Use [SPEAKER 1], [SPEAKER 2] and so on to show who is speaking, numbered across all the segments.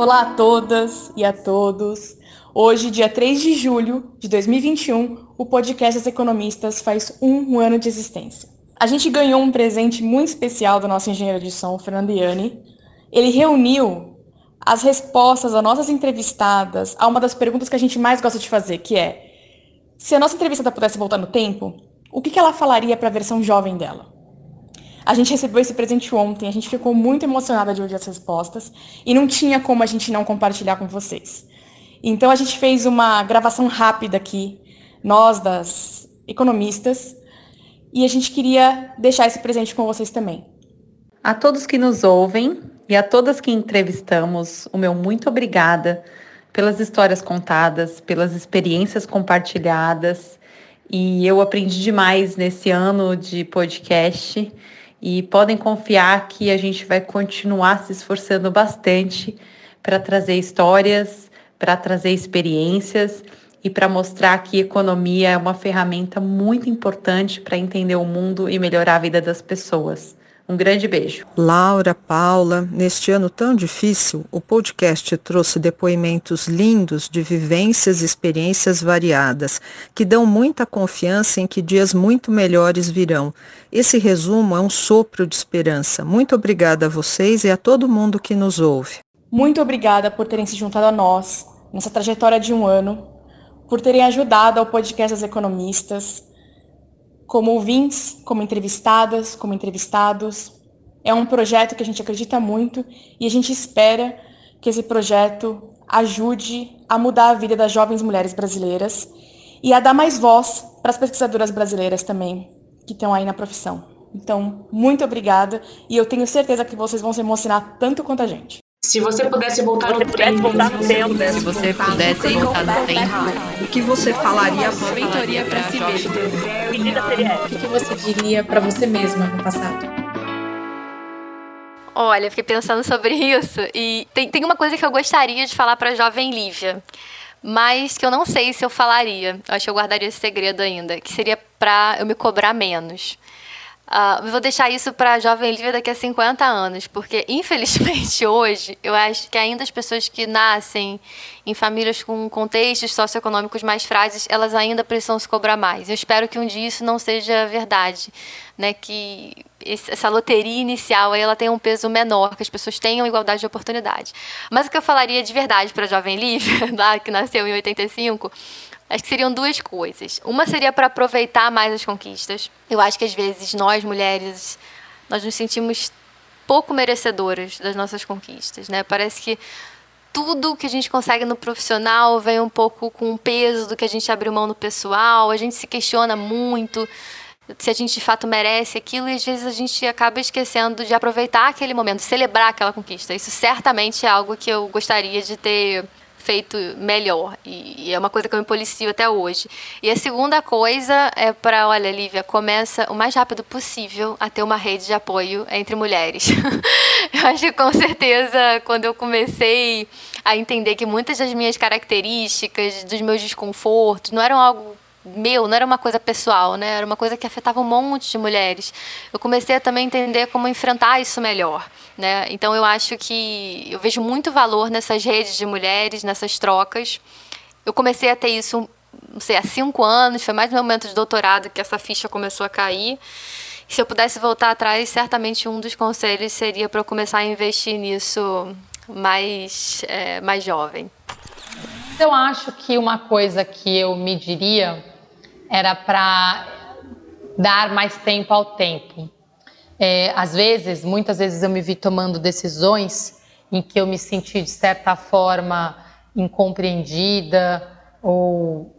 [SPEAKER 1] Olá a todas e a todos. Hoje, dia 3 de julho de 2021, o podcast das economistas faz um ano de existência. A gente ganhou um presente muito especial do nosso engenheiro de som, Fernando Iani. Ele reuniu as respostas das nossas entrevistadas a uma das perguntas que a gente mais gosta de fazer, que é: se a nossa entrevistada pudesse voltar no tempo, o que ela falaria para a versão jovem dela? A gente recebeu esse presente ontem, a gente ficou muito emocionada de ouvir as respostas e não tinha como a gente não compartilhar com vocês. Então a gente fez uma gravação rápida aqui, nós das economistas, e a gente queria deixar esse presente com vocês também.
[SPEAKER 2] A todos que nos ouvem e a todas que entrevistamos, o meu muito obrigada pelas histórias contadas, pelas experiências compartilhadas. E eu aprendi demais nesse ano de podcast e podem confiar que a gente vai continuar se esforçando bastante para trazer histórias, para trazer experiências e para mostrar que economia é uma ferramenta muito importante para entender o mundo e melhorar a vida das pessoas. Um grande beijo.
[SPEAKER 3] Laura, Paula, neste ano tão difícil, o podcast trouxe depoimentos lindos de vivências e experiências variadas, que dão muita confiança em que dias muito melhores virão. Esse resumo é um sopro de esperança. Muito obrigada a vocês e a todo mundo que nos ouve.
[SPEAKER 1] Muito obrigada por terem se juntado a nós nessa trajetória de um ano, por terem ajudado ao podcast das economistas, como ouvintes, como entrevistadas, como entrevistados. É um projeto que a gente acredita muito e a gente espera que esse projeto ajude a mudar a vida das jovens mulheres brasileiras e a dar mais voz para as pesquisadoras brasileiras também, que estão aí na profissão. Então, muito obrigada e eu tenho certeza que vocês vão se emocionar tanto quanto a gente.
[SPEAKER 4] Se você pudesse voltar no tempo,
[SPEAKER 5] voltar no tempo, se você pudesse voltar no tempo,
[SPEAKER 3] o que você falaria
[SPEAKER 6] para mentoria para si mesmo?
[SPEAKER 7] O que você diria para você mesma no passado?
[SPEAKER 8] Olha, fiquei pensando sobre isso e tem, tem uma coisa que eu gostaria de falar para a jovem Lívia, mas que eu não sei se eu falaria. Eu acho que eu guardaria esse segredo ainda, que seria para eu me cobrar menos. Uh, vou deixar isso para a Jovem Lívia daqui a 50 anos, porque infelizmente hoje eu acho que ainda as pessoas que nascem em famílias com contextos socioeconômicos mais frágeis, elas ainda precisam se cobrar mais. Eu espero que um dia isso não seja verdade, né? Que essa loteria inicial aí ela tenha um peso menor, que as pessoas tenham igualdade de oportunidade. Mas o que eu falaria de verdade para a Jovem Lívia, lá que nasceu em 85, Acho que seriam duas coisas. Uma seria para aproveitar mais as conquistas. Eu acho que às vezes nós mulheres nós nos sentimos pouco merecedoras das nossas conquistas, né? Parece que tudo que a gente consegue no profissional vem um pouco com o peso do que a gente abriu mão no pessoal. A gente se questiona muito se a gente de fato merece aquilo e às vezes a gente acaba esquecendo de aproveitar aquele momento, celebrar aquela conquista. Isso certamente é algo que eu gostaria de ter feito melhor. E, e, é uma coisa que eu me policio até hoje. E a segunda coisa é para, olha, Lívia, começa o mais rápido possível a ter uma rede de apoio entre mulheres. eu acho que com certeza quando eu comecei a entender que muitas das minhas características, dos meus desconfortos, não eram algo meu, não era uma coisa pessoal, né? Era uma coisa que afetava um monte de mulheres. Eu comecei a também entender como enfrentar isso melhor, né? Então eu acho que eu vejo muito valor nessas redes de mulheres, nessas trocas. Eu comecei a ter isso, não sei, há cinco anos, foi mais no momento de doutorado que essa ficha começou a cair. Se eu pudesse voltar atrás, certamente um dos conselhos seria para eu começar a investir nisso mais, é, mais jovem.
[SPEAKER 9] Eu acho que uma coisa que eu me diria era para dar mais tempo ao tempo. É, às vezes, muitas vezes eu me vi tomando decisões em que eu me senti de certa forma incompreendida ou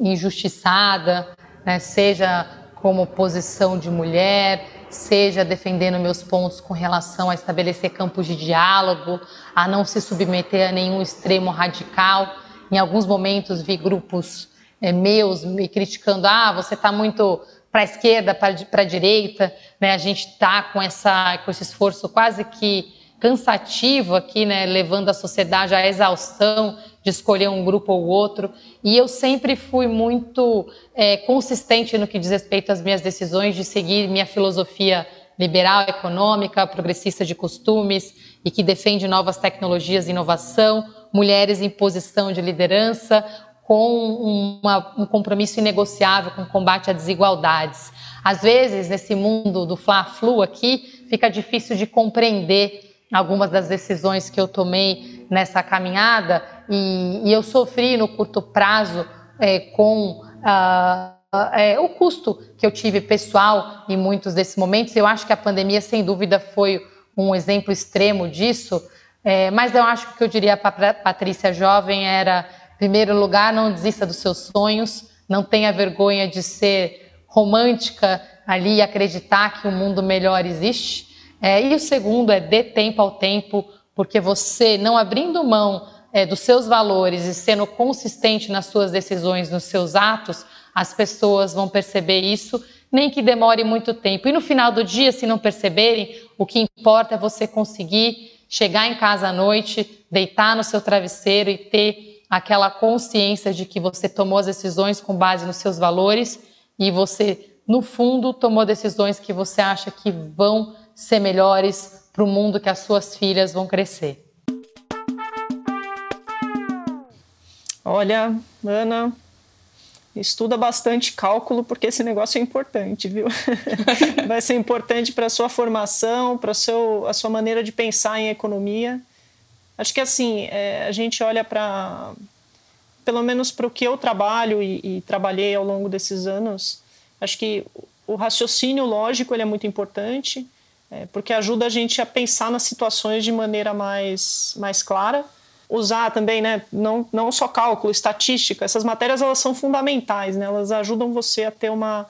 [SPEAKER 9] injustiçada, né? seja como posição de mulher, seja defendendo meus pontos com relação a estabelecer campos de diálogo, a não se submeter a nenhum extremo radical. Em alguns momentos vi grupos é, meus me criticando, ah, você está muito para a esquerda, para a direita, né? A gente está com essa com esse esforço quase que cansativo aqui, né? Levando a sociedade à exaustão de escolher um grupo ou outro. E eu sempre fui muito é, consistente no que diz respeito às minhas decisões de seguir minha filosofia liberal econômica, progressista de costumes e que defende novas tecnologias e inovação, mulheres em posição de liderança, com uma, um compromisso inegociável com o combate a desigualdades. Às vezes, nesse mundo do Fla-Flu aqui, fica difícil de compreender algumas das decisões que eu tomei nessa caminhada e, e eu sofri no curto prazo é, com uh, é, o custo que eu tive pessoal em muitos desses momentos. Eu acho que a pandemia, sem dúvida, foi um exemplo extremo disso. É, mas eu acho que o que eu diria para Patrícia jovem era, primeiro lugar, não desista dos seus sonhos, não tenha vergonha de ser romântica ali e acreditar que um mundo melhor existe. É, e o segundo é dê tempo ao tempo, porque você, não abrindo mão é, dos seus valores e sendo consistente nas suas decisões, nos seus atos, as pessoas vão perceber isso, nem que demore muito tempo. E no final do dia, se não perceberem, o que importa é você conseguir chegar em casa à noite, deitar no seu travesseiro e ter aquela consciência de que você tomou as decisões com base nos seus valores e você, no fundo, tomou decisões que você acha que vão ser melhores para o mundo que as suas filhas vão crescer.
[SPEAKER 6] Olha, Ana, estuda bastante cálculo porque esse negócio é importante, viu? Vai ser importante para a sua formação, para a sua maneira de pensar em economia. Acho que assim, é, a gente olha para, pelo menos para o que eu trabalho e, e, trabalhei ao longo desses anos, acho que o raciocínio lógico ele é muito importante, é, porque ajuda a gente a pensar nas situações de maneira mais, mais clara. Usar também, né, não, não só cálculo, estatística, essas matérias elas são fundamentais, né, elas ajudam você a ter uma,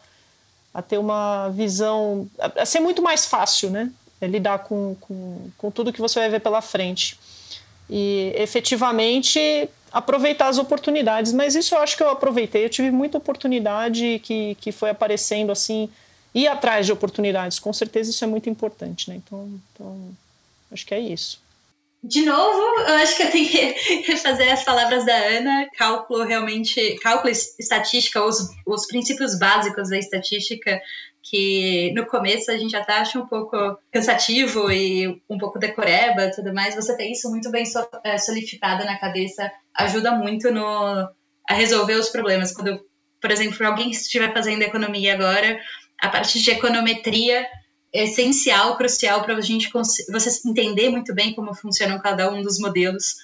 [SPEAKER 6] a ter uma visão, a, a ser muito mais fácil, né, é lidar com, com, com tudo que você vai ver pela frente. E efetivamente aproveitar as oportunidades, mas isso eu acho que eu aproveitei, eu tive muita oportunidade que, que foi aparecendo assim, ir atrás de oportunidades, com certeza isso é muito importante, né, então, então acho que é isso.
[SPEAKER 4] De novo, eu acho que eu tenho que fazer as palavras da Ana. Cálculo realmente, cálculo estatística, os, os princípios básicos da estatística, que no começo a gente até acha um pouco cansativo e um pouco decoreba e tudo mais. Você tem isso muito bem é, solidificado na cabeça, ajuda muito no, a resolver os problemas. Quando, por exemplo, alguém estiver fazendo economia agora, a parte de econometria essencial, crucial para a gente você entender muito bem como funcionam cada um dos modelos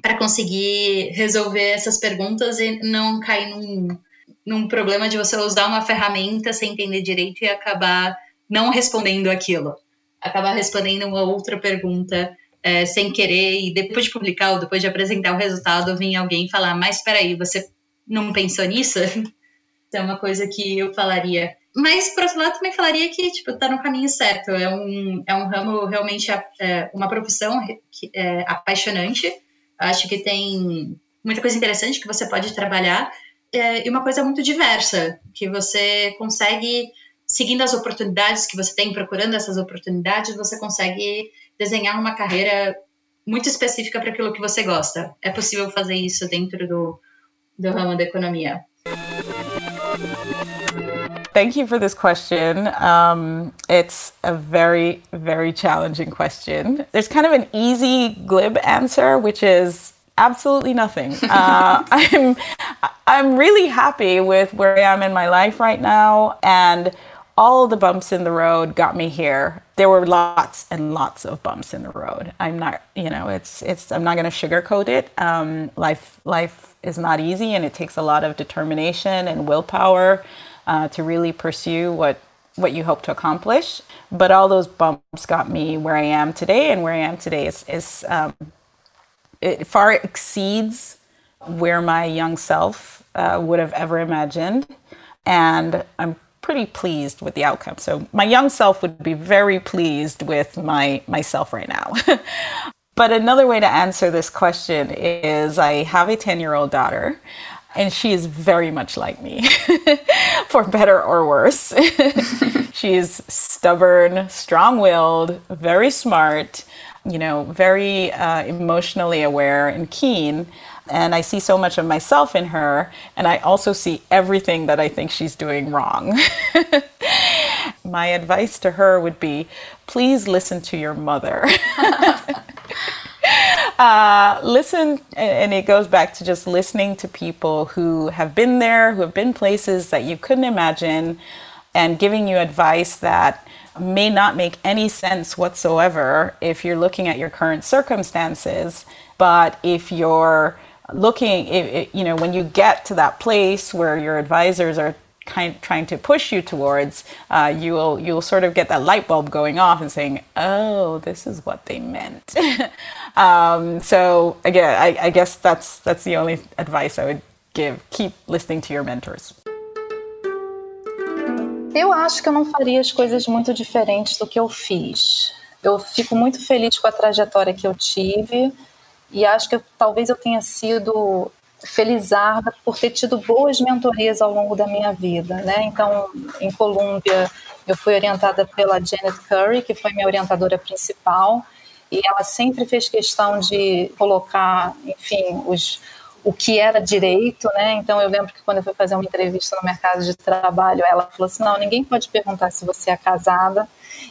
[SPEAKER 4] para conseguir resolver essas perguntas e não cair num, num problema de você usar uma ferramenta sem entender direito e acabar não respondendo aquilo, acabar respondendo uma outra pergunta é, sem querer e depois de publicar ou depois de apresentar o resultado vir alguém falar, mas espera aí, você não pensou nisso? é uma coisa que eu falaria mas, por outro lado, também falaria que, tipo, tá no caminho certo. É um, é um ramo realmente, é, uma profissão que, é, apaixonante. Acho que tem muita coisa interessante que você pode trabalhar. É, e uma coisa muito diversa, que você consegue, seguindo as oportunidades que você tem, procurando essas oportunidades, você consegue desenhar uma carreira muito específica para aquilo que você gosta. É possível fazer isso dentro do, do ramo da economia.
[SPEAKER 10] Thank you for this question. Um, it's a very, very challenging question. There's kind of an easy, glib answer, which is absolutely nothing. Uh, I'm, I'm really happy with where I am in my life right now, and all the bumps in the road got me here. There were lots and lots of bumps in the road. I'm not, you know, it's, it's. I'm not going to sugarcoat it. Um, life, life is not easy, and it takes a lot of determination and willpower uh, to really pursue what what you hope to accomplish. But all those bumps got me where I am today, and where I am today is is um, it far exceeds where my young self uh, would have ever imagined, and I'm pretty pleased with the outcome. So my young self would be very pleased with my myself right now. but another way to answer this question is I have a 10-year-old daughter and she is very much like me, for better or worse. she is stubborn, strong willed, very smart, you know, very uh, emotionally aware and keen. And I see so much of myself in her, and I also see everything that I think she's doing wrong. my advice to her would be please listen to your mother. uh, listen, and it goes back to just listening to people who have been there, who have been places that you couldn't imagine, and giving you advice that may not make any sense whatsoever if you're looking at your current circumstances. But if you're looking, you know, when you get to that place where your advisors are kind trying to push you towards, uh, you will you'll sort of get that light bulb going off and saying, "Oh, this is what they meant." um, so again, I, I guess that's that's the only advice I would give. Keep listening to your mentors.
[SPEAKER 11] Eu acho que eu não faria as coisas muito diferentes do que eu fiz. Eu fico muito feliz com a trajetória que eu tive e acho que eu, talvez eu tenha sido felizarda por ter tido boas mentorias ao longo da minha vida, né? Então, em Colômbia, eu fui orientada pela Janet Curry, que foi minha orientadora principal, e ela sempre fez questão de colocar, enfim, os o que era direito, né? Então eu lembro que quando eu fui fazer uma entrevista no mercado de trabalho, ela falou assim: não, ninguém pode perguntar se você é casada,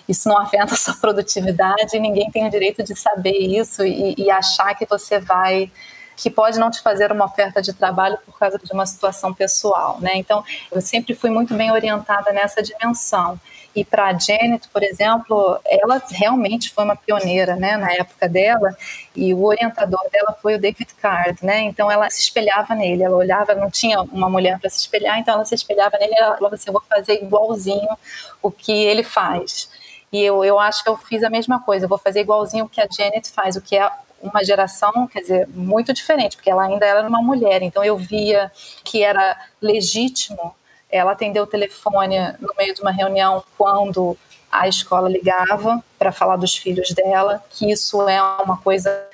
[SPEAKER 11] isso não afeta a sua produtividade, ninguém tem o direito de saber isso e, e achar que você vai que pode não te fazer uma oferta de trabalho por causa de uma situação pessoal, né? Então, eu sempre fui muito bem orientada nessa dimensão. E para a Janet, por exemplo, ela realmente foi uma pioneira, né, na época dela, e o orientador dela foi o David Card, né? Então ela se espelhava nele, ela olhava, não tinha uma mulher para se espelhar, então ela se espelhava nele, ela falava assim, eu vou fazer igualzinho o que ele faz. E eu, eu acho que eu fiz a mesma coisa, eu vou fazer igualzinho o que a Janet faz, o que é uma geração, quer dizer, muito diferente, porque ela ainda era uma mulher, então eu via que era legítimo ela atender o telefone no meio de uma reunião quando a escola ligava para falar dos filhos dela, que isso é uma coisa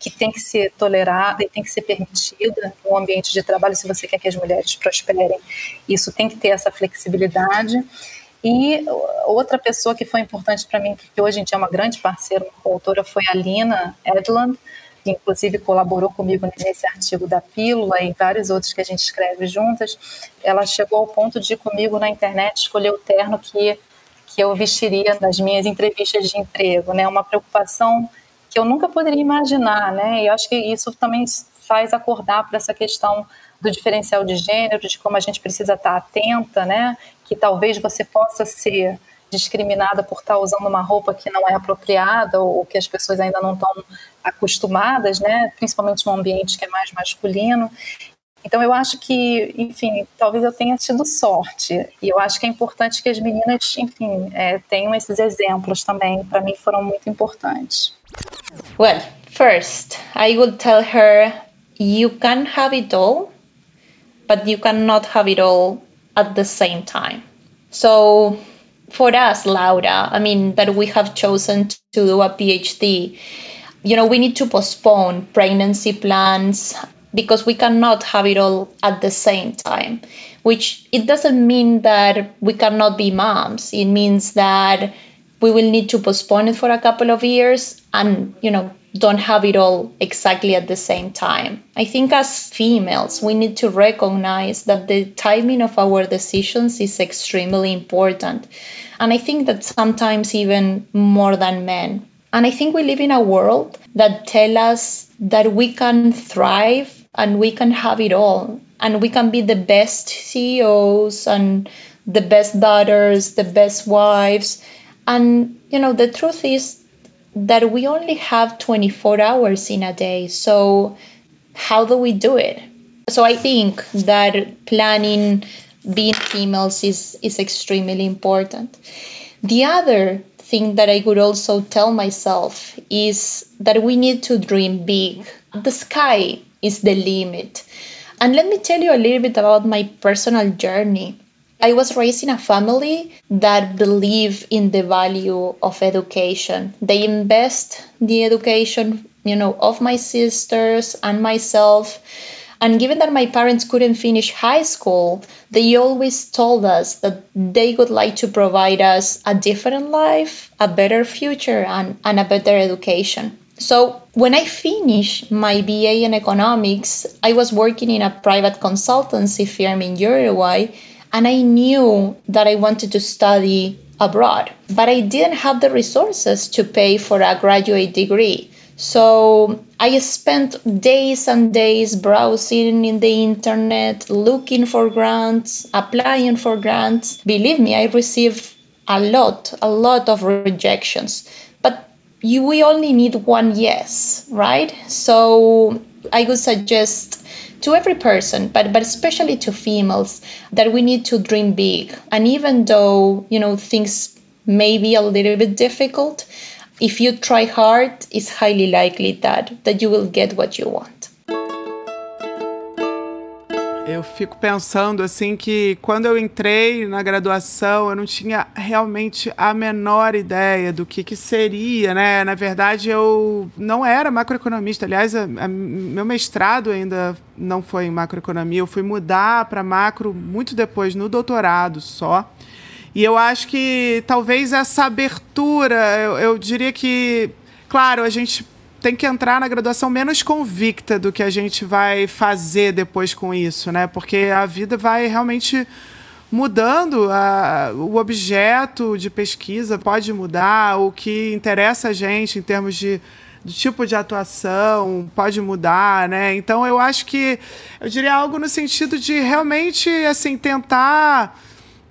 [SPEAKER 11] que tem que ser tolerada e tem que ser permitida no ambiente de trabalho se você quer que as mulheres prosperem. Isso tem que ter essa flexibilidade. E outra pessoa que foi importante para mim, que hoje em dia é uma grande parceira, uma coautora, foi a Lina Edland, que inclusive colaborou comigo nesse artigo da Pílula e vários outros que a gente escreve juntas. Ela chegou ao ponto de comigo na internet escolher o terno que, que eu vestiria nas minhas entrevistas de emprego, né? Uma preocupação que eu nunca poderia imaginar, né? E acho que isso também faz acordar para essa questão do diferencial de gênero, de como a gente precisa estar atenta, né? Que talvez você possa ser discriminada por estar usando uma roupa que não é apropriada ou que as pessoas ainda não estão acostumadas, né? Principalmente num ambiente que é mais masculino. Então eu acho que, enfim, talvez eu tenha tido sorte. E eu acho que é importante que as meninas, enfim, é, tenham esses exemplos também. Para mim foram muito importantes.
[SPEAKER 12] Well, first, I would tell her you can have it all, but you cannot have it all at the same time. So, for us, Laura, I mean, that we have chosen to do a PhD, you know, we need to postpone pregnancy plans because we cannot have it all at the same time which it doesn't mean that we cannot be moms it means that we will need to postpone it for a couple of years and you know don't have it all exactly at the same time. I think as females, we need to recognize that the timing of our decisions is extremely important. And I think that sometimes even more than men. And I think we live in a world that tell us that we can thrive and we can have it all and we can be the best CEOs and the best daughters, the best wives. And you know, the truth is that we only have 24 hours in a day. So, how do we do it? So, I think that planning being females is, is extremely important. The other thing that I would also tell myself is that we need to dream big. The sky is the limit. And let me tell you a little bit about my personal journey. I was raised in a family that believe in the value of education. They invest the education, you know, of my sisters and myself. And given that my parents couldn't finish high school, they always told us that they would like to provide us a different life, a better future, and, and a better education. So, when I finished my BA in economics, I was working in a private consultancy firm in Uruguay and I knew that I wanted to study abroad, but I didn't have the resources to pay for a graduate degree. So I spent days and days browsing in the internet, looking for grants, applying for grants. Believe me, I received a lot, a lot of rejections. But you, we only need one yes, right? So I would suggest to every person, but but especially to females, that we need to dream big. And even though you know things may be a little bit difficult, if you try hard, it's highly likely that that you will get what you want.
[SPEAKER 13] Eu fico pensando assim que quando eu entrei na graduação, eu não tinha realmente a menor ideia do que, que seria, né? Na verdade, eu não era macroeconomista. Aliás, a, a, meu mestrado ainda não foi em macroeconomia. Eu fui mudar para macro muito depois, no doutorado só. E eu acho que talvez essa abertura, eu, eu diria que, claro, a gente tem que entrar na graduação menos convicta do que a gente vai fazer depois com isso, né? Porque a vida vai realmente mudando, a, o objeto de pesquisa pode mudar, o que interessa a gente em termos de, tipo de atuação pode mudar, né? Então eu acho que eu diria algo no sentido de realmente assim tentar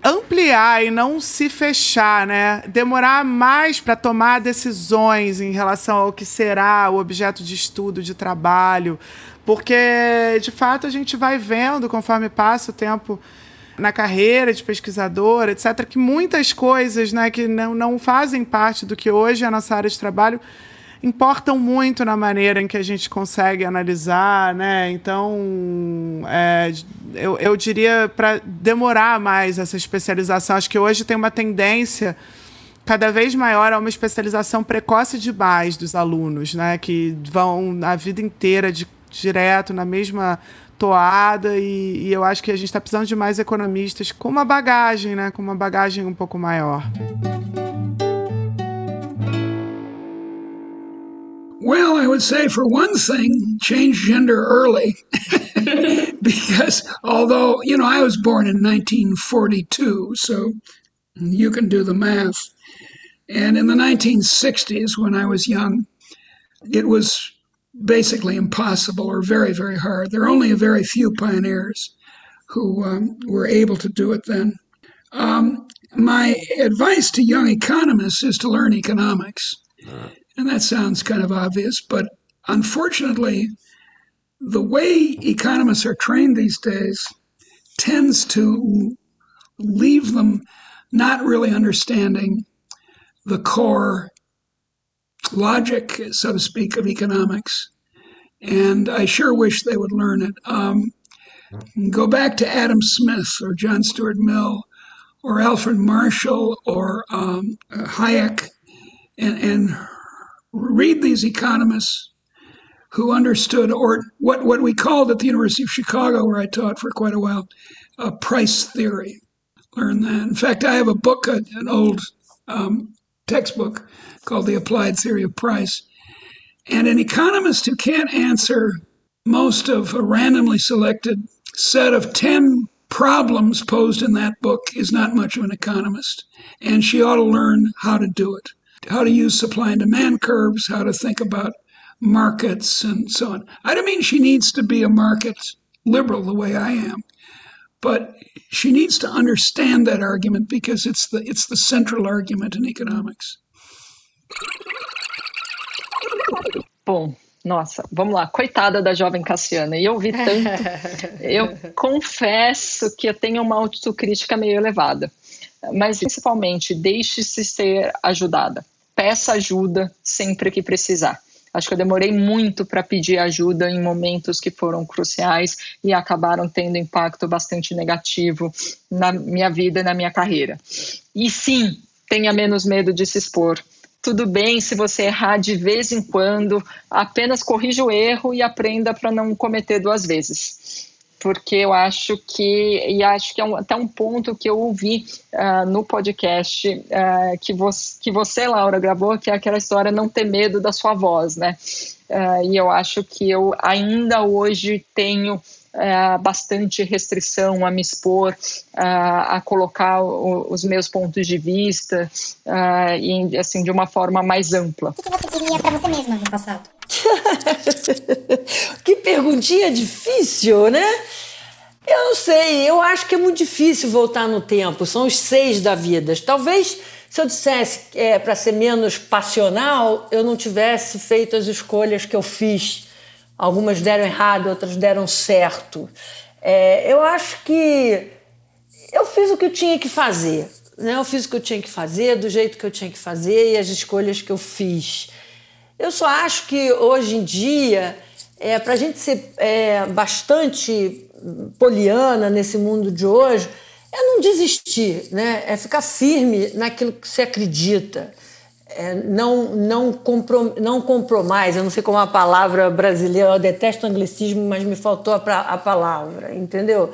[SPEAKER 13] ampliar e não se fechar, né? Demorar mais para tomar decisões em relação ao que será o objeto de estudo, de trabalho, porque de fato a gente vai vendo conforme passa o tempo na carreira de pesquisadora, etc., que muitas coisas, né, que não, não fazem parte do que hoje é a nossa área de trabalho importam muito na maneira em que a gente consegue analisar, né? Então, é, eu, eu diria para demorar mais essa especialização. Acho que hoje tem uma tendência cada vez maior a uma especialização precoce demais dos alunos, né? Que vão a vida inteira de, direto na mesma toada e, e eu acho que a gente está precisando de mais economistas com uma bagagem, né? Com uma bagagem um pouco maior.
[SPEAKER 14] Well, I would say for one thing, change gender early. because although, you know, I was born in 1942, so you can do the math. And in the 1960s, when I was young, it was basically impossible or very, very hard. There are only a very few pioneers who um, were able to do it then. Um, my advice to young economists is to learn economics. And that sounds kind of obvious, but unfortunately, the way economists are trained these days tends to leave them not really understanding the core logic, so to speak, of economics. And I sure wish they would learn it. Um, go back to Adam Smith or John Stuart Mill or Alfred Marshall or um, Hayek and, and read these economists who understood, or what, what we called at the University of Chicago, where I taught for quite a while, a price theory. Learn that. In fact, I have a book, an old um, textbook called The Applied Theory of Price. And an economist who can't answer most of a randomly selected set of 10 problems posed in that book is not much of an economist. And she ought to learn how to do it how to use supply and demand curves, how to think about markets, and so on. I don't mean she needs to be a market liberal the way I am, but she needs to understand that argument because it's the it's the central argument in economics.
[SPEAKER 15] Bom, nossa, vamos lá, coitada da jovem Cassiana. E eu vi tanto. eu confesso que eu tenho uma autocrítica meio elevada. Mas principalmente, deixe-se ser ajudada peça ajuda sempre que precisar. Acho que eu demorei muito para pedir ajuda em momentos que foram cruciais e acabaram tendo impacto bastante negativo na minha vida e na minha carreira. E sim, tenha menos medo de se expor. Tudo bem se você errar de vez em quando, apenas corrija o erro e aprenda para não cometer duas vezes porque eu acho que, e acho que é um, até um ponto que eu ouvi uh, no podcast uh, que, você, que você, Laura, gravou, que é aquela história não ter medo da sua voz, né? Uh, e eu acho que eu ainda hoje tenho bastante restrição a me expor, a, colocar os meus pontos de vista e assim de uma forma mais ampla. O
[SPEAKER 16] que você diria para você mesma no passado?
[SPEAKER 17] que perguntinha difícil, né? Eu não sei, eu acho que é muito difícil voltar no tempo. São os seis da vida. Talvez se eu dissesse é, para ser menos passional, eu não tivesse feito as escolhas que eu fiz Algumas deram errado, outras deram certo. É, eu acho que eu fiz o que eu tinha que fazer. Né? Eu fiz o que eu tinha que fazer, do jeito que eu tinha que fazer e as escolhas que eu fiz. Eu só acho que hoje em dia, é, para a gente ser é, bastante poliana nesse mundo de hoje, é não desistir, né? é ficar firme naquilo que você acredita é, não, não, comprom, não compromise, eu não sei como a palavra brasileira, eu detesto anglicismo, mas me faltou a, a palavra, entendeu?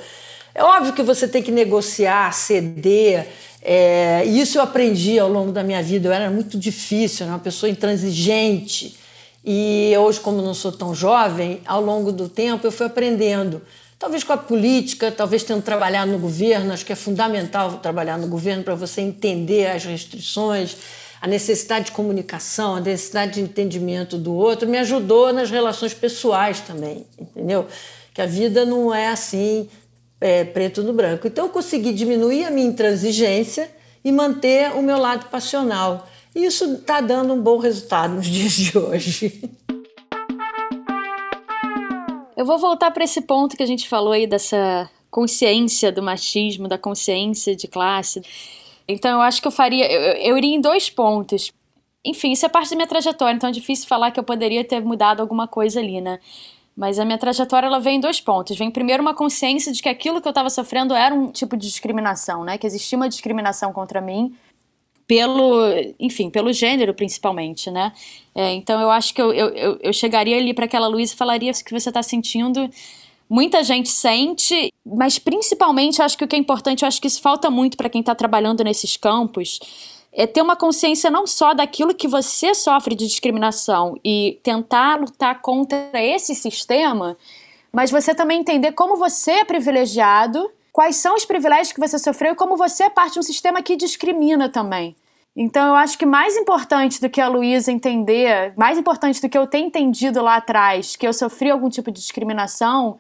[SPEAKER 17] É óbvio que você tem que negociar, ceder, é, e isso eu aprendi ao longo da minha vida, eu era muito difícil, era uma pessoa intransigente, e hoje, como não sou tão jovem, ao longo do tempo eu fui aprendendo. Talvez com a política, talvez tendo trabalhado no governo, acho que é fundamental trabalhar no governo para você entender as restrições, a necessidade de comunicação, a necessidade de entendimento do outro, me ajudou nas relações pessoais também, entendeu? Que a vida não é assim, é, preto no branco. Então eu consegui diminuir a minha intransigência e manter o meu lado passional. E isso está dando um bom resultado nos dias de hoje.
[SPEAKER 18] Eu vou voltar para esse ponto que a gente falou aí dessa consciência do machismo, da consciência de classe. Então eu acho que eu faria. Eu, eu iria em dois pontos. Enfim, isso é parte da minha trajetória, então é difícil falar que eu poderia ter mudado alguma coisa ali, né? Mas a minha trajetória ela vem em dois pontos. Vem primeiro uma consciência de que aquilo que eu estava sofrendo era um tipo de discriminação, né? Que existia uma discriminação contra mim pelo, enfim, pelo gênero principalmente, né? É, então eu acho que eu, eu, eu chegaria ali para aquela Luísa e falaria o que você está sentindo muita gente sente, mas principalmente acho que o que é importante, eu acho que isso falta muito para quem está trabalhando nesses campos, é ter uma consciência não só daquilo que você sofre de discriminação e tentar lutar contra esse sistema, mas você também entender como você é privilegiado, quais são os privilégios que você sofreu e como você é parte de um sistema que discrimina também. Então eu acho que mais importante do que a Luísa entender, mais importante do que eu ter entendido lá atrás que eu sofri algum tipo de discriminação,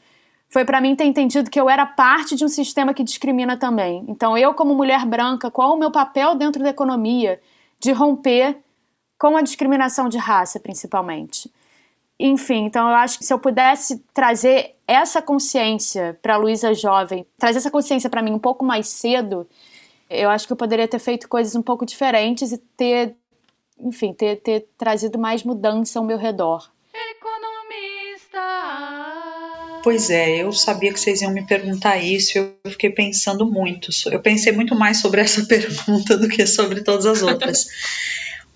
[SPEAKER 18] foi para mim ter entendido que eu era parte de um sistema que discrimina também. Então, eu, como mulher branca, qual o meu papel dentro da economia de romper com a discriminação de raça, principalmente? Enfim, então eu acho que se eu pudesse trazer essa consciência para a Luísa jovem, trazer essa consciência para mim um pouco mais cedo, eu acho que eu poderia ter feito coisas um pouco diferentes e ter, enfim, ter, ter trazido mais mudança ao meu redor.
[SPEAKER 19] Pois é, eu sabia que vocês iam me perguntar isso, eu fiquei pensando muito. Eu pensei muito mais sobre essa pergunta do que sobre todas as outras.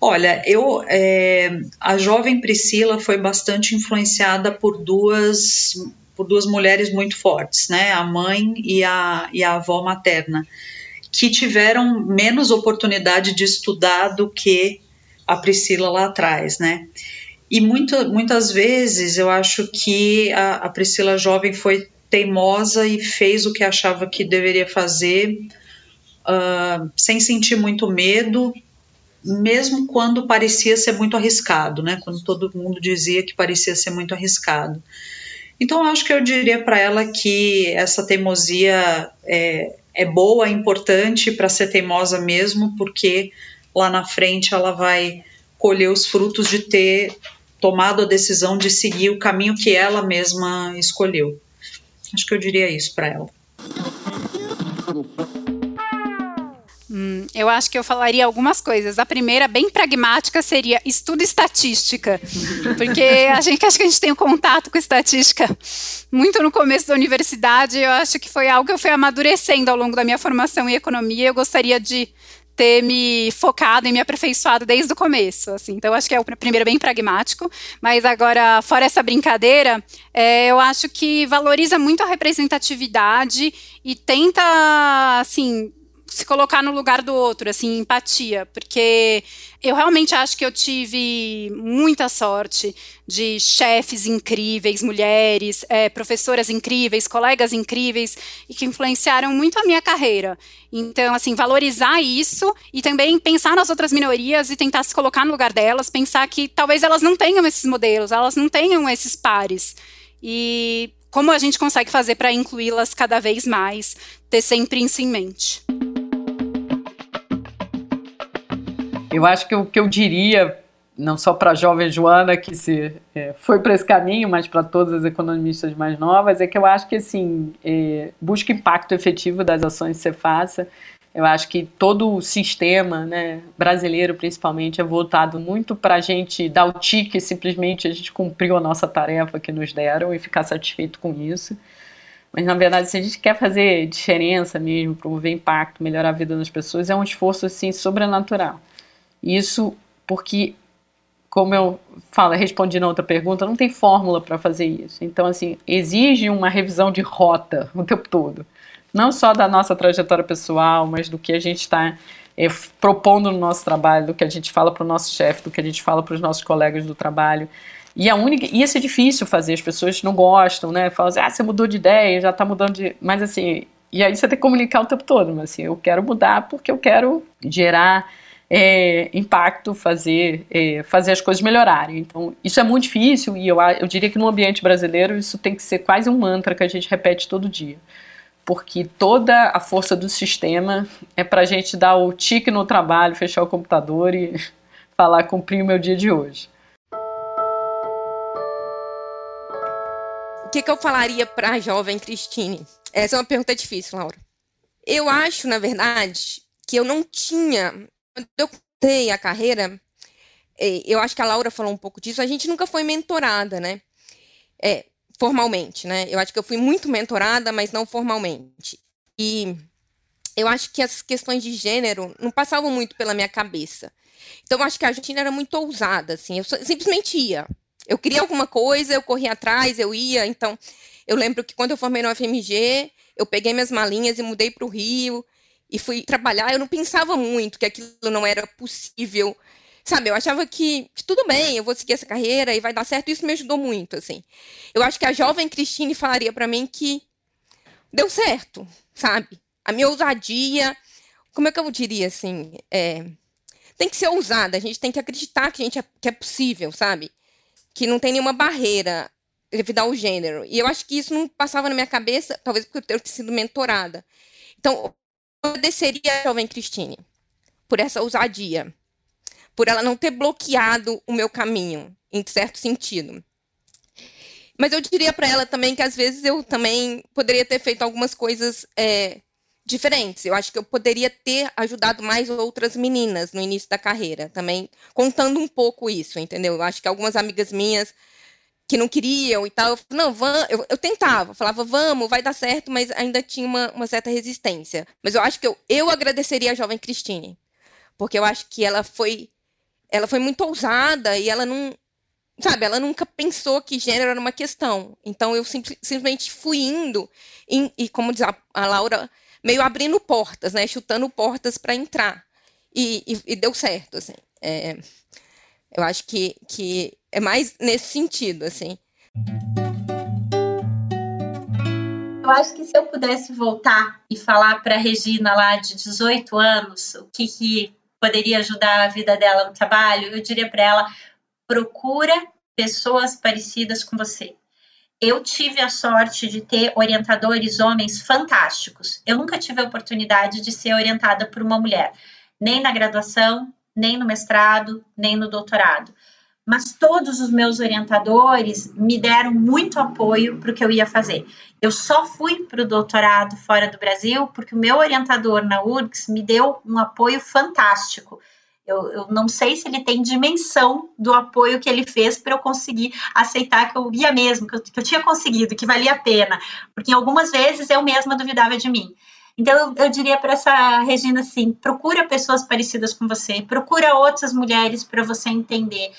[SPEAKER 19] Olha, eu é, a jovem Priscila foi bastante influenciada por duas por duas mulheres muito fortes, né? A mãe e a, e a avó materna, que tiveram menos oportunidade de estudar do que a Priscila lá atrás, né? E muito, muitas vezes eu acho que a, a Priscila jovem foi teimosa e fez o que achava que deveria fazer, uh, sem sentir muito medo, mesmo quando parecia ser muito arriscado, né? Quando todo mundo dizia que parecia ser muito arriscado. Então, acho que eu diria para ela que essa teimosia é, é boa, é importante para ser teimosa mesmo, porque lá na frente ela vai colher os frutos de ter tomado a decisão de seguir o caminho que ela mesma escolheu. Acho que eu diria isso para ela.
[SPEAKER 20] Hum, eu acho que eu falaria algumas coisas. A primeira, bem pragmática, seria estudo estatística. Porque a gente acho que a gente tem um contato com estatística muito no começo da universidade. Eu acho que foi algo que eu fui amadurecendo ao longo da minha formação em economia. Eu gostaria de ter me focado e me aperfeiçoado desde o começo, assim. Então, acho que é o primeiro bem pragmático, mas agora, fora essa brincadeira, é, eu acho que valoriza muito a representatividade e tenta, assim, se colocar no lugar do outro, assim, empatia, porque eu realmente acho que eu tive muita sorte de chefes incríveis, mulheres, é, professoras incríveis, colegas incríveis e que influenciaram muito a minha carreira. Então, assim, valorizar isso e também pensar nas outras minorias e tentar se colocar no lugar delas, pensar que talvez elas não tenham esses modelos, elas não tenham esses pares. E como a gente consegue fazer para incluí-las cada vez mais, ter sempre isso em mente.
[SPEAKER 10] Eu acho que o que eu diria, não só para a jovem Joana que se é, foi para esse caminho, mas para todas as economistas mais novas, é que eu acho que assim é, busque impacto efetivo das ações que você faça. Eu acho que todo o sistema, né, brasileiro principalmente, é voltado muito para a gente dar o tique, simplesmente a gente cumpriu a nossa tarefa que nos deram e ficar satisfeito com isso. Mas na verdade, se a gente quer fazer diferença mesmo, promover impacto, melhorar a vida das pessoas, é um esforço assim sobrenatural. Isso porque, como eu falo, respondi na outra pergunta, não tem fórmula para fazer isso. Então, assim, exige uma revisão de rota o tempo todo. Não só da nossa trajetória pessoal, mas do que a gente está é, propondo no nosso trabalho, do que a gente fala para o nosso chefe, do que a gente fala para os nossos colegas do trabalho. E a única. E isso é difícil fazer, as pessoas não gostam, né? Falam assim, ah, você mudou de ideia, já está mudando de. Mas assim, e aí você tem que comunicar o tempo todo, mas assim, eu quero mudar porque eu quero gerar é, impacto, fazer, é, fazer as coisas melhorarem. Então, isso é muito difícil e eu, eu diria que no ambiente brasileiro isso tem que ser quase um mantra que a gente repete todo dia. Porque toda a força do sistema é para a gente dar o tique no trabalho, fechar o computador e falar, cumprir o meu dia de hoje.
[SPEAKER 21] O que, que eu falaria para a jovem Cristine? Essa é uma pergunta difícil, Laura. Eu acho, na verdade, que eu não tinha quando eu contei a carreira, é, eu acho que a Laura falou um pouco disso, a gente nunca foi mentorada, né? É, formalmente, né? Eu acho que eu fui muito mentorada, mas não formalmente. E eu acho que as questões de gênero não passavam muito pela minha cabeça. Então, eu acho que a Argentina era muito ousada, assim. Eu simplesmente ia. Eu queria alguma coisa, eu corria atrás, eu ia. Então, eu lembro que quando eu formei no FMG, eu peguei minhas malinhas e mudei para o Rio e fui trabalhar, eu não pensava muito que aquilo não era possível. Sabe, eu achava que tudo bem, eu vou seguir essa carreira e vai dar certo. Isso me ajudou muito, assim. Eu acho que a jovem Cristine falaria para mim que deu certo, sabe? A minha ousadia, como é que eu diria assim? É, tem que ser ousada, a gente tem que acreditar que a gente é, que é possível, sabe? Que não tem nenhuma barreira devido ao gênero. E eu acho que isso não passava na minha cabeça, talvez porque eu ter sido mentorada. Então, agradeceria a jovem Cristine por essa ousadia, por ela não ter bloqueado o meu caminho, em certo sentido. Mas eu diria para ela também que às vezes eu também poderia ter feito algumas coisas é, diferentes. Eu acho que eu poderia ter ajudado mais outras meninas no início da carreira, também contando um pouco isso, entendeu? Eu acho que algumas amigas minhas que não queriam e tal. Eu, não, vamos, eu, eu, tentava, falava, vamos, vai dar certo, mas ainda tinha uma, uma certa resistência. Mas eu acho que eu, eu agradeceria a jovem Cristine, porque eu acho que ela foi ela foi muito ousada e ela não, sabe, ela nunca pensou que gênero era uma questão. Então eu sim, simplesmente fui indo e, e como diz a, a, Laura, meio abrindo portas, né, chutando portas para entrar. E, e, e, deu certo, assim. É, eu acho que, que é mais nesse sentido, assim.
[SPEAKER 22] Eu acho que se eu pudesse voltar e falar para Regina lá de 18 anos o que, que poderia ajudar a vida dela no trabalho, eu diria para ela: procura pessoas parecidas com você. Eu tive a sorte de ter orientadores homens fantásticos. Eu nunca tive a oportunidade de ser orientada por uma mulher, nem na graduação, nem no mestrado, nem no doutorado mas todos os meus orientadores me deram muito apoio para o que eu ia fazer. Eu só fui para o doutorado fora do Brasil porque o meu orientador na URGS me deu um apoio fantástico. Eu, eu não sei se ele tem dimensão do apoio que ele fez para eu conseguir aceitar que eu ia mesmo, que eu, que eu tinha conseguido, que valia a pena, porque algumas vezes eu mesma duvidava de mim. Então, eu, eu diria para essa Regina assim: procura pessoas parecidas com você, procura outras mulheres para você entender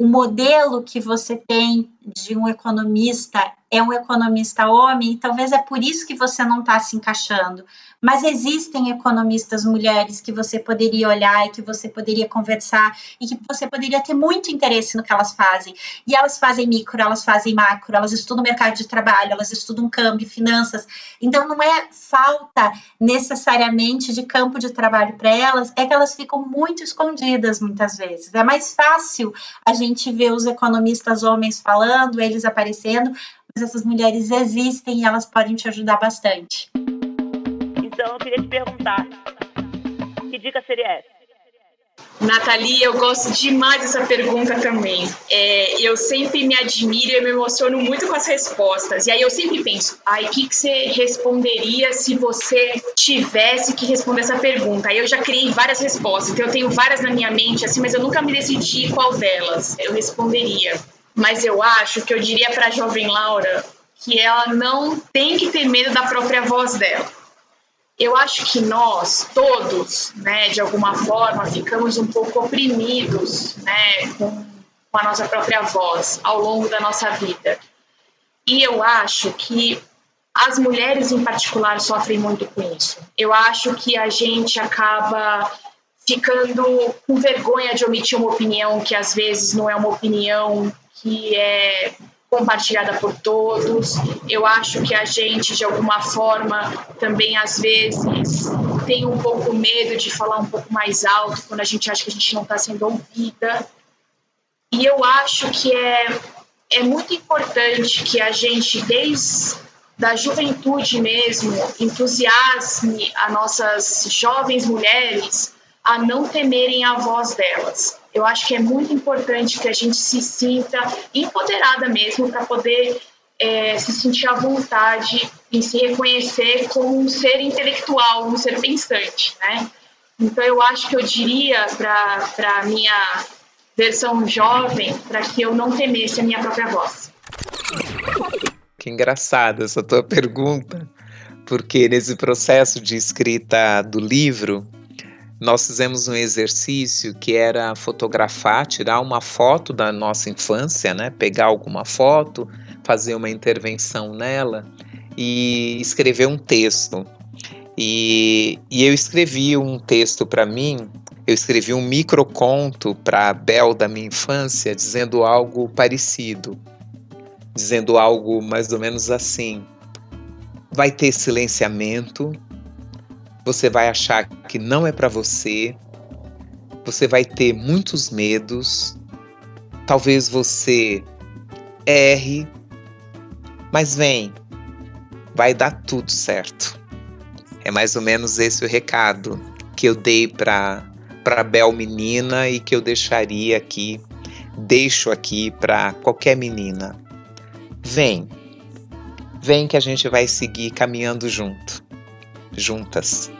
[SPEAKER 23] o modelo que você tem de um economista é um economista homem, e talvez é por isso que você não está se encaixando. Mas existem economistas mulheres que você poderia olhar e que você poderia conversar e que você poderia ter muito interesse no que elas fazem. E elas fazem micro, elas fazem macro, elas estudam mercado de trabalho, elas estudam câmbio, finanças. Então não é falta necessariamente de campo de trabalho para elas, é que elas ficam muito escondidas muitas vezes. É mais fácil a gente ver os economistas homens falando, eles aparecendo, mas essas mulheres existem e elas podem te ajudar bastante.
[SPEAKER 24] Então eu queria te perguntar, que dica seria essa?
[SPEAKER 25] Nathalie, eu gosto demais dessa pergunta também. É, eu sempre me admiro e me emociono muito com as respostas. E aí eu sempre penso, ai, o que, que você responderia se você tivesse que responder essa pergunta? Aí eu já criei várias respostas, então eu tenho várias na minha mente, assim, mas eu nunca me decidi qual delas eu responderia. Mas eu acho que eu diria para a jovem Laura que ela não tem que ter medo da própria voz dela. Eu acho que nós todos, né, de alguma forma, ficamos um pouco oprimidos, né, com, com a nossa própria voz ao longo da nossa vida. E eu acho que as mulheres em particular sofrem muito com isso. Eu acho que a gente acaba ficando com vergonha de omitir uma opinião que às vezes não é uma opinião que é compartilhada por todos. Eu acho que a gente, de alguma forma, também às vezes tem um pouco medo de falar um pouco mais alto quando a gente acha que a gente não está sendo ouvida. E eu acho que é, é muito importante que a gente, desde da juventude mesmo, entusiasme as nossas jovens mulheres a não temerem a voz delas. Eu acho que é muito importante que a gente se sinta empoderada mesmo para poder é, se sentir à vontade em se reconhecer como um ser intelectual, um ser pensante, né? Então eu acho que eu diria para a minha versão jovem para que eu não temesse a minha própria voz.
[SPEAKER 22] Que engraçada essa tua pergunta, porque nesse processo de escrita do livro, nós fizemos um exercício que era fotografar, tirar uma foto da nossa infância, né? Pegar alguma foto, fazer uma intervenção nela e escrever um texto. E, e eu escrevi um texto para mim, eu escrevi um microconto para a Bel da minha infância, dizendo algo parecido, dizendo algo mais ou menos assim: vai ter silenciamento, você vai achar que não é para você, você vai ter muitos medos, talvez você erre, mas vem, vai dar tudo certo. É mais ou menos esse o recado que eu dei para para Bel menina e que eu deixaria aqui, deixo aqui para qualquer menina. Vem. Vem que a gente vai seguir caminhando junto juntas.